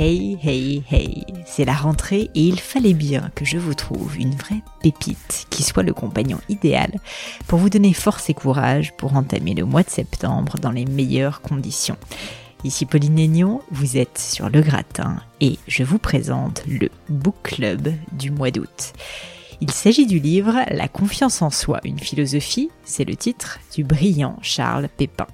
Hey, hey, hey, c'est la rentrée et il fallait bien que je vous trouve une vraie pépite qui soit le compagnon idéal pour vous donner force et courage pour entamer le mois de septembre dans les meilleures conditions. Ici Pauline Aignon, vous êtes sur le gratin et je vous présente le Book Club du mois d'août. Il s'agit du livre La confiance en soi, une philosophie, c'est le titre du brillant Charles Pépin.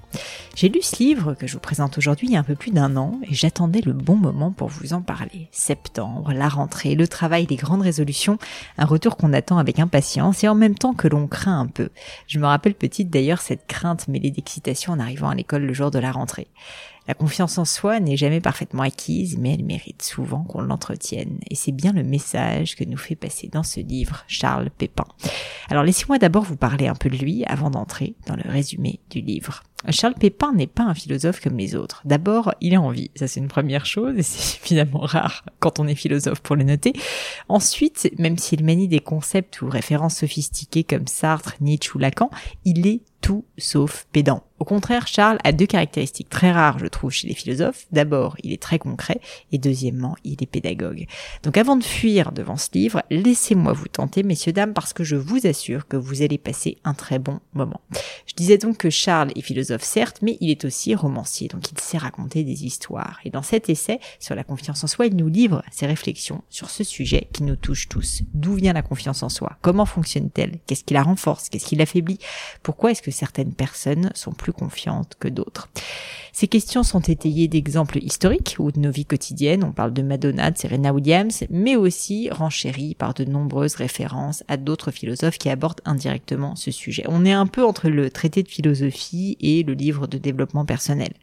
J'ai lu ce livre que je vous présente aujourd'hui il y a un peu plus d'un an et j'attendais le bon moment pour vous en parler. Septembre, la rentrée, le travail, les grandes résolutions, un retour qu'on attend avec impatience et en même temps que l'on craint un peu. Je me rappelle petite d'ailleurs cette crainte mêlée d'excitation en arrivant à l'école le jour de la rentrée. La confiance en soi n'est jamais parfaitement acquise, mais elle mérite souvent qu'on l'entretienne. Et c'est bien le message que nous fait passer dans ce livre Charles Pépin. Alors laissez-moi d'abord vous parler un peu de lui avant d'entrer dans le résumé du livre. Charles Pépin n'est pas un philosophe comme les autres. D'abord, il est en vie, ça c'est une première chose, et c'est évidemment rare quand on est philosophe pour le noter. Ensuite, même s'il manie des concepts ou références sophistiquées comme Sartre, Nietzsche ou Lacan, il est tout sauf pédant. Au contraire, Charles a deux caractéristiques très rares, je trouve, chez les philosophes. D'abord, il est très concret, et deuxièmement, il est pédagogue. Donc avant de fuir devant ce livre, laissez-moi vous tenter, messieurs, dames, parce que je vous assure que vous allez passer un très bon moment. Je disais donc que Charles est philosophe, certes, mais il est aussi romancier, donc il sait raconter des histoires. Et dans cet essai sur la confiance en soi, il nous livre ses réflexions sur ce sujet qui nous touche tous. D'où vient la confiance en soi? Comment fonctionne-t-elle? Qu'est-ce qui la renforce? Qu'est-ce qui l'affaiblit? Pourquoi est-ce que certaines personnes sont plus confiantes que d'autres. Ces questions sont étayées d'exemples historiques ou de nos vies quotidiennes. On parle de Madonna, de Serena Williams, mais aussi renchéries par de nombreuses références à d'autres philosophes qui abordent indirectement ce sujet. On est un peu entre le traité de philosophie et le livre de développement personnel.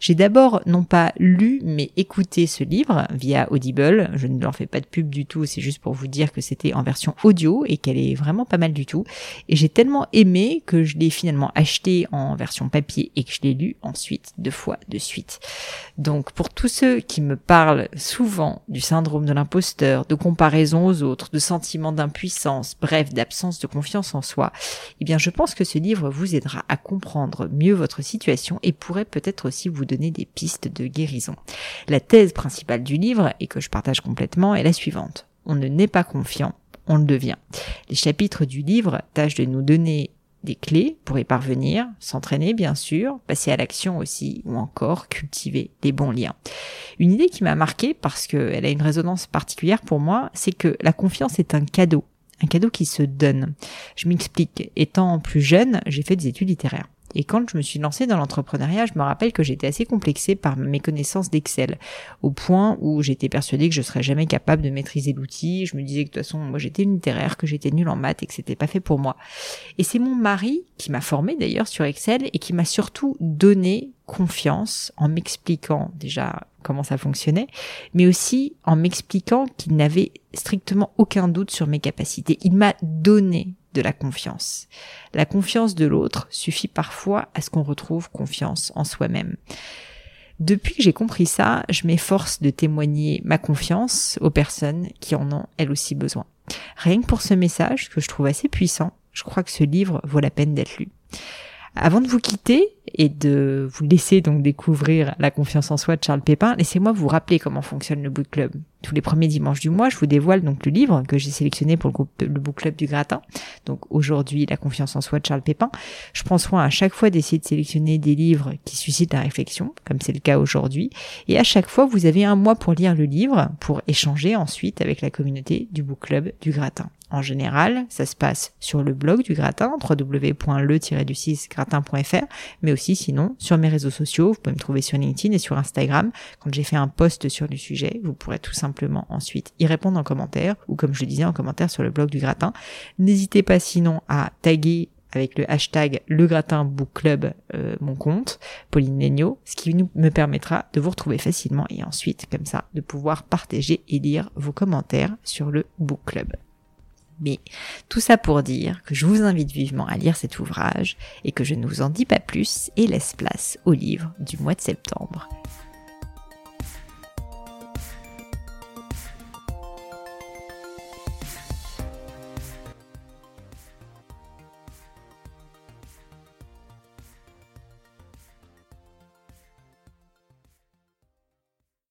J'ai d'abord non pas lu, mais écouté ce livre via Audible. Je ne leur fais pas de pub du tout, c'est juste pour vous dire que c'était en version audio et qu'elle est vraiment pas mal du tout. Et j'ai tellement aimé que je l'ai finalement acheté en version papier et que je l'ai lu ensuite de fois de suite. Donc pour tous ceux qui me parlent souvent du syndrome de l'imposteur, de comparaison aux autres, de sentiment d'impuissance, bref, d'absence de confiance en soi, eh bien je pense que ce livre vous aidera à comprendre mieux votre situation et pourrait peut-être aussi vous donner des pistes de guérison. La thèse principale du livre, et que je partage complètement, est la suivante. On ne n'est pas confiant, on le devient. Les chapitres du livre tâchent de nous donner des clés pour y parvenir, s'entraîner bien sûr, passer à l'action aussi, ou encore cultiver les bons liens. Une idée qui m'a marqué parce qu'elle a une résonance particulière pour moi, c'est que la confiance est un cadeau, un cadeau qui se donne. Je m'explique, étant plus jeune, j'ai fait des études littéraires. Et quand je me suis lancée dans l'entrepreneuriat, je me rappelle que j'étais assez complexée par mes connaissances d'Excel, au point où j'étais persuadée que je serais jamais capable de maîtriser l'outil. Je me disais que de toute façon, moi j'étais littéraire, que j'étais nulle en maths et que c'était pas fait pour moi. Et c'est mon mari qui m'a formée d'ailleurs sur Excel et qui m'a surtout donné confiance en m'expliquant déjà comment ça fonctionnait, mais aussi en m'expliquant qu'il n'avait strictement aucun doute sur mes capacités. Il m'a donné de la confiance. La confiance de l'autre suffit parfois à ce qu'on retrouve confiance en soi-même. Depuis que j'ai compris ça, je m'efforce de témoigner ma confiance aux personnes qui en ont elles aussi besoin. Rien que pour ce message que je trouve assez puissant, je crois que ce livre vaut la peine d'être lu. Avant de vous quitter et de vous laisser donc découvrir la confiance en soi de Charles Pépin, laissez-moi vous rappeler comment fonctionne le book club. Tous les premiers dimanches du mois, je vous dévoile donc le livre que j'ai sélectionné pour le groupe le book club du gratin. Donc aujourd'hui, La confiance en soi de Charles Pépin. Je prends soin à chaque fois d'essayer de sélectionner des livres qui suscitent la réflexion, comme c'est le cas aujourd'hui. Et à chaque fois, vous avez un mois pour lire le livre, pour échanger ensuite avec la communauté du book club du gratin. En général, ça se passe sur le blog du gratin, www.le-du6gratin.fr, mais aussi sinon sur mes réseaux sociaux. Vous pouvez me trouver sur LinkedIn et sur Instagram. Quand j'ai fait un post sur le sujet, vous pourrez tout ensuite y répondre en commentaire ou comme je le disais en commentaire sur le blog du gratin. N'hésitez pas sinon à taguer avec le hashtag le gratin book club euh, mon compte Pauline Legno, ce qui nous, me permettra de vous retrouver facilement et ensuite comme ça de pouvoir partager et lire vos commentaires sur le book club. Mais tout ça pour dire que je vous invite vivement à lire cet ouvrage et que je ne vous en dis pas plus et laisse place au livre du mois de septembre.